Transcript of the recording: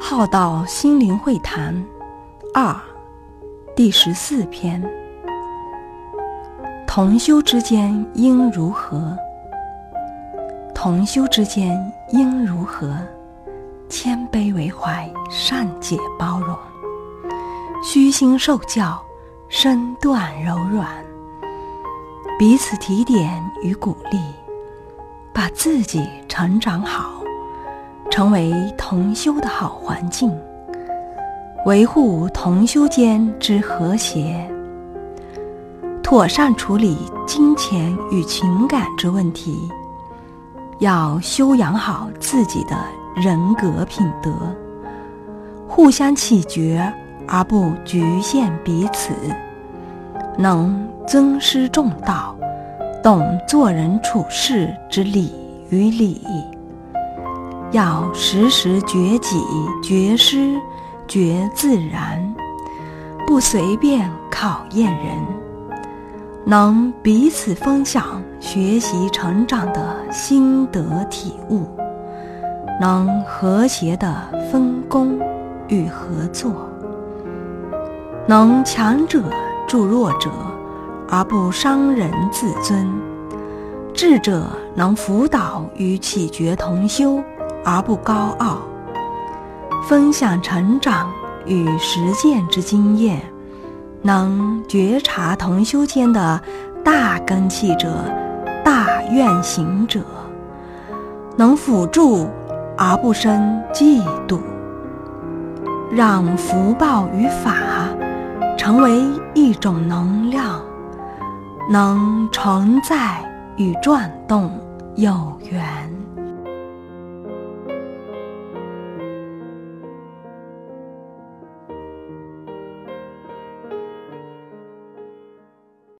浩道心灵会谈二第十四篇：同修之间应如何？同修之间应如何？谦卑为怀，善解包容，虚心受教，身段柔软，彼此提点与鼓励，把自己成长好。成为同修的好环境，维护同修间之和谐，妥善处理金钱与情感之问题，要修养好自己的人格品德，互相启觉而不局限彼此，能尊师重道，懂做人处事之理与理。要时时觉己、觉师、觉自然，不随便考验人，能彼此分享学习成长的心得体悟，能和谐的分工与合作，能强者助弱者而不伤人自尊，智者能辅导与启觉同修。而不高傲，分享成长与实践之经验，能觉察同修间的大根器者、大愿行者，能辅助而不生嫉妒，让福报与法成为一种能量，能承载与转动有缘。